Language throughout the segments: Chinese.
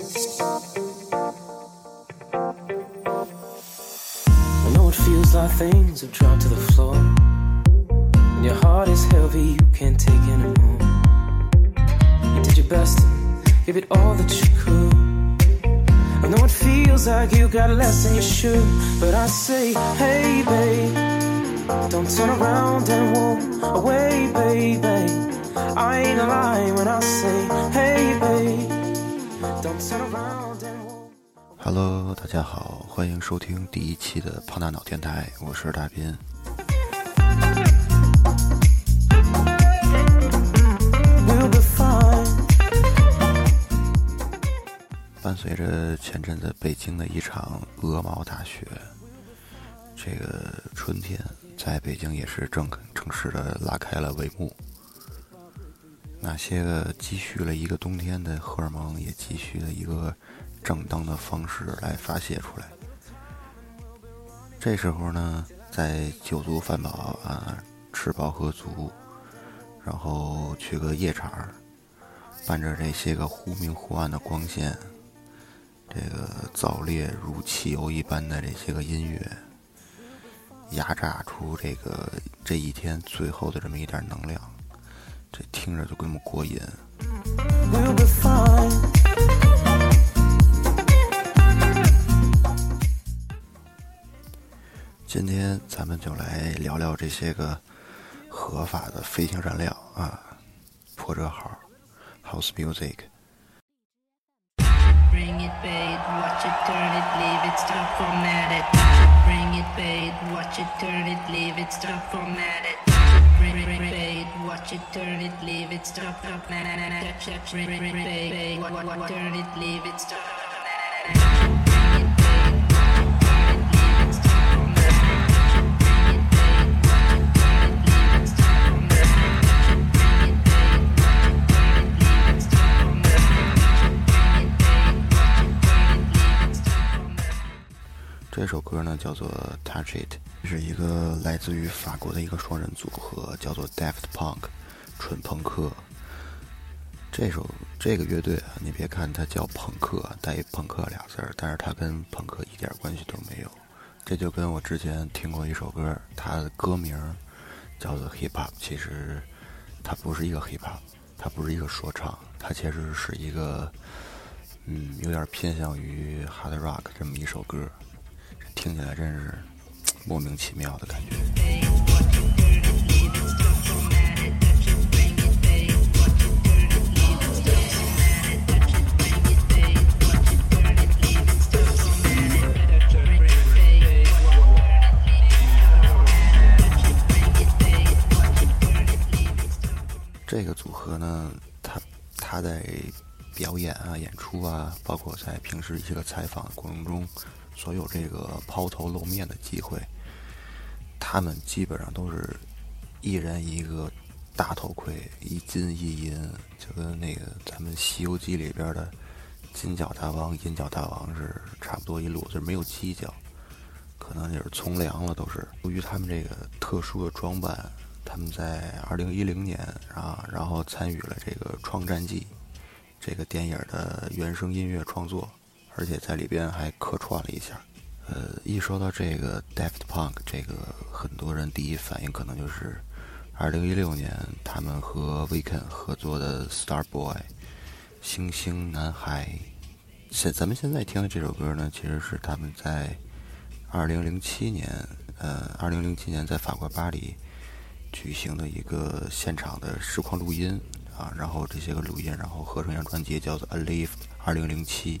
I know it feels like things have dropped to the floor. And your heart is heavy, you can't take anymore. You did your best, give it all that you could. I know it feels like you got less than you should. But I say, hey, babe, don't turn around and walk away, baby. I ain't lying when I say, hey, babe, Hello，大家好，欢迎收听第一期的胖大脑电台，我是大斌。伴随着前阵子北京的一场鹅毛大雪，这个春天在北京也是正正式的拉开了帷幕。那些个积蓄了一个冬天的荷尔蒙，也积蓄了一个正当的方式来发泄出来。这时候呢，在酒足饭饱啊，吃饱喝足，然后去个夜场，伴着这些个忽明忽暗的光线，这个燥烈如汽油一般的这些个音乐，压榨出这个这一天最后的这么一点能量，这听着就跟么过瘾。今天咱们就来聊聊这些个合法的飞行燃料啊，破折号，house music。叫做《Touch It》，是一个来自于法国的一个双人组合，叫做 Daft Punk，纯朋克。这首这个乐队啊，你别看它叫朋克，带一朋克俩字儿，但是它跟朋克一点关系都没有。这就跟我之前听过一首歌，它的歌名叫做 Hip Hop，其实它不是一个 Hip Hop，它不是一个说唱，它其实是一个嗯，有点偏向于 Hard Rock 这么一首歌。听起来真是莫名其妙的感觉。这个组合呢，他他在表演啊、演出啊，包括在平时一些个采访过程中，所有这个抛头露面的机会，他们基本上都是一人一个大头盔，一金一银，就跟那个咱们《西游记》里边的金角大王、银角大王是差不多一路，就是没有犄角，可能就是从良了，都是由于他们这个特殊的装扮。他们在二零一零年啊，然后参与了这个《创战记》这个电影的原声音乐创作，而且在里边还客串了一下。呃，一说到这个 Daft Punk，这个很多人第一反应可能就是2016年他们和 Weekend 合作的 Star Boy，星星男孩。现咱们现在听的这首歌呢，其实是他们在2007年，呃，2007年在法国巴黎举行的一个现场的实况录音啊，然后这些个录音，然后合成一张专辑，叫做 A Live 2007。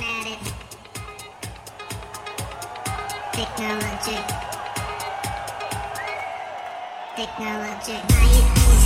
Technology. Technology.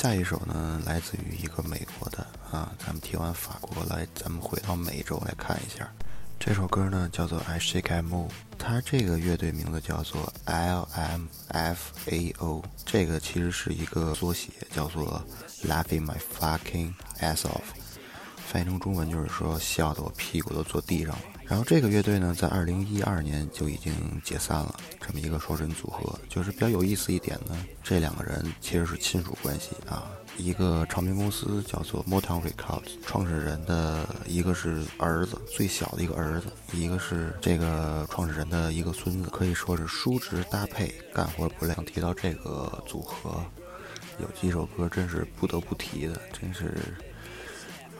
下一首呢，来自于一个美国的啊，咱们听完法国来，咱们回到美洲来看一下。这首歌呢叫做《I shake move》，它这个乐队名字叫做 LMFAO，这个其实是一个缩写，叫做 Laughing My Fucking Ass Off，翻译成中文就是说笑得我屁股都坐地上了。然后这个乐队呢，在二零一二年就已经解散了，这么一个双人组合。就是比较有意思一点呢，这两个人其实是亲属关系啊。一个唱片公司叫做 Motown Records，创始人的一个是儿子，最小的一个儿子，一个是这个创始人的一个孙子，可以说是叔侄搭配，干活不累。提到这个组合，有几首歌真是不得不提的，真是。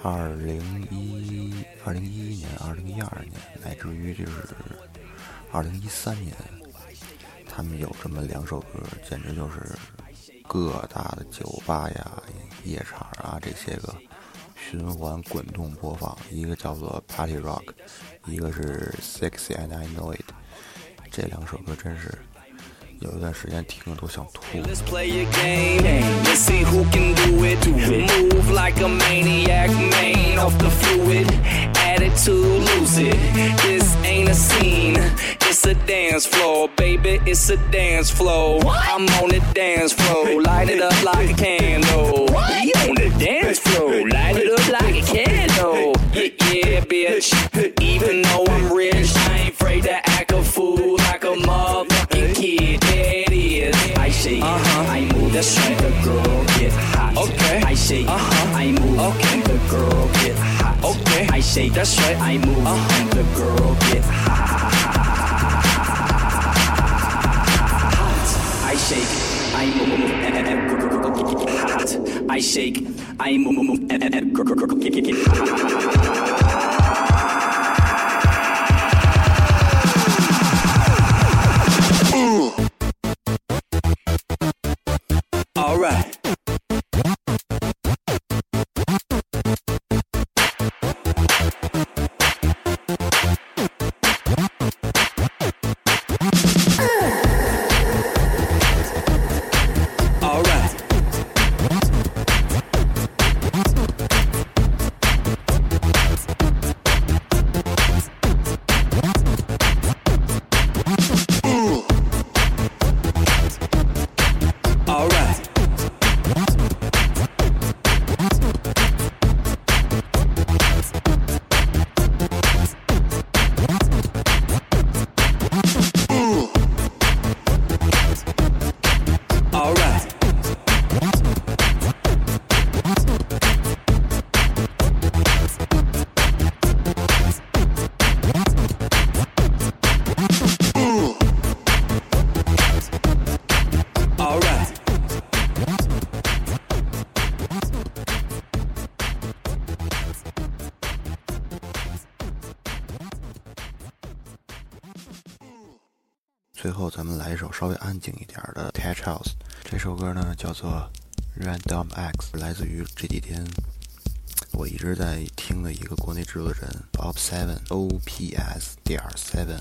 二零一二零一一年、二零一二年，乃至于就是二零一三年，他们有这么两首歌，简直就是各大的酒吧呀、夜场啊这些个循环滚动播放。一个叫做 Party Rock，一个是 Sexy and I Know It。这两首歌真是有一段时间听着都想吐。 Let's play a game. Let's see who can do it. Move like a maniac, main off the fluid. Attitude, lose it. This ain't a scene. It's a dance floor, baby. It's a dance floor. I'm on the dance floor. Light it up like a candle. We on the dance floor. Light it up like a candle. Yeah, bitch. Even though I'm That's right. The girl get hot. Okay. I shake, uh-huh. I move. Okay. The girl get hot. Okay. I shake. That's right. I move. Uh-huh. The girl get hot. I shake. I move. And get hot. I shake. I move. And hot. 来一首稍微安静一点的 Tech House。这首歌呢叫做 Random X，来自于这几天我一直在听的一个国内制作人 Op Seven O P S 点 Seven。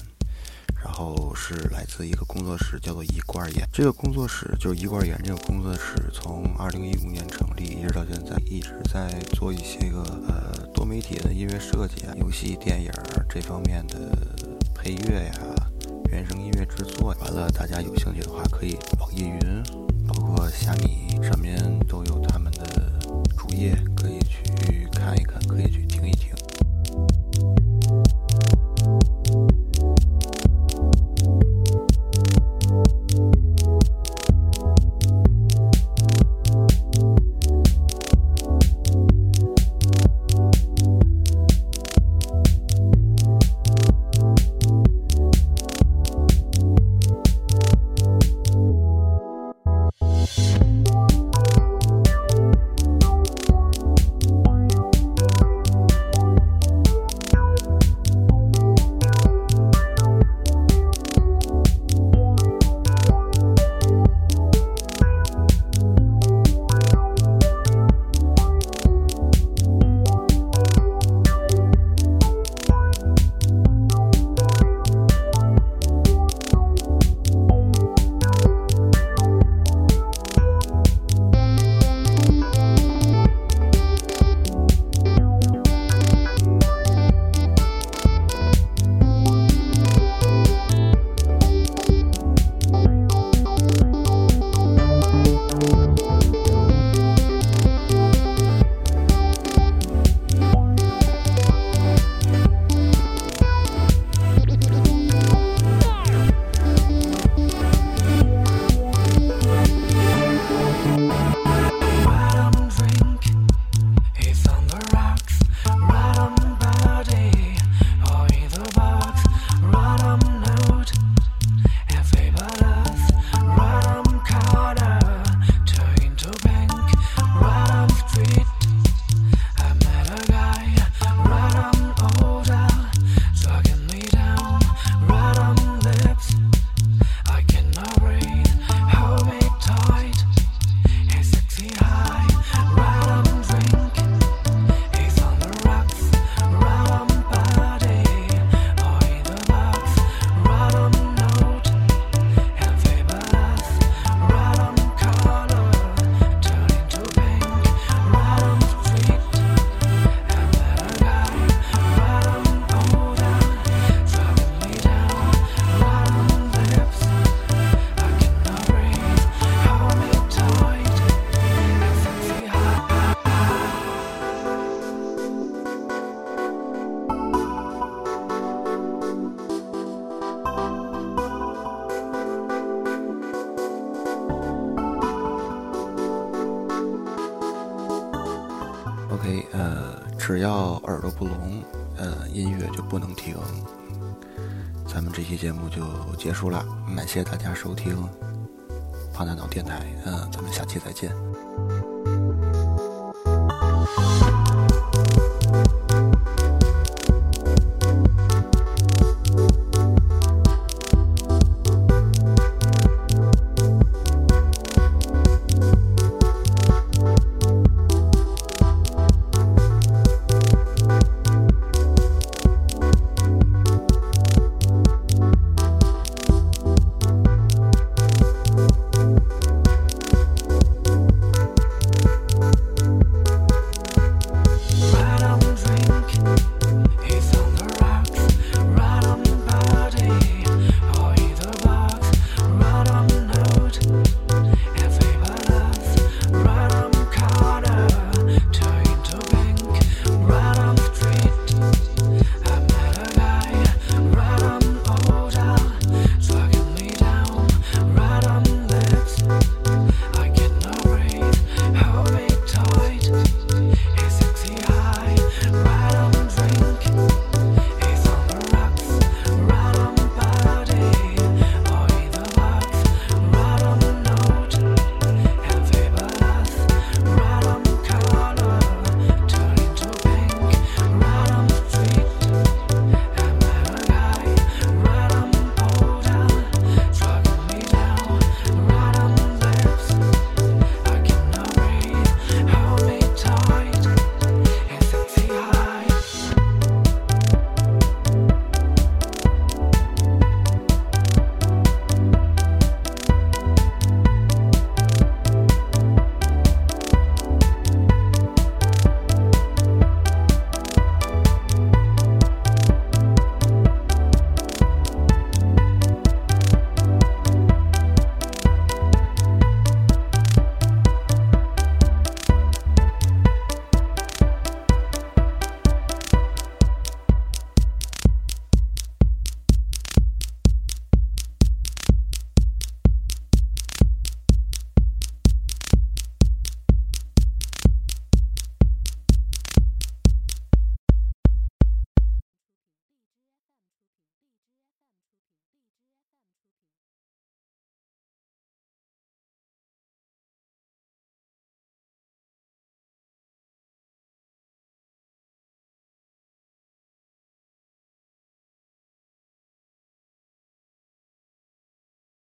然后是来自一个工作室，叫做一罐眼。这个工作室就是一罐眼。这个工作室从二零一五年成立，一直到现在，一直在做一些个呃多媒体的音乐设计啊、游戏、电影这方面的配乐呀、原声音乐制作。完了，大家有兴趣的话，可以网易云，包括虾米上面都有他们的主页，不聋，呃，音乐就不能停。咱们这期节目就结束了，感谢大家收听胖大脑电台，嗯、咱们下期再见。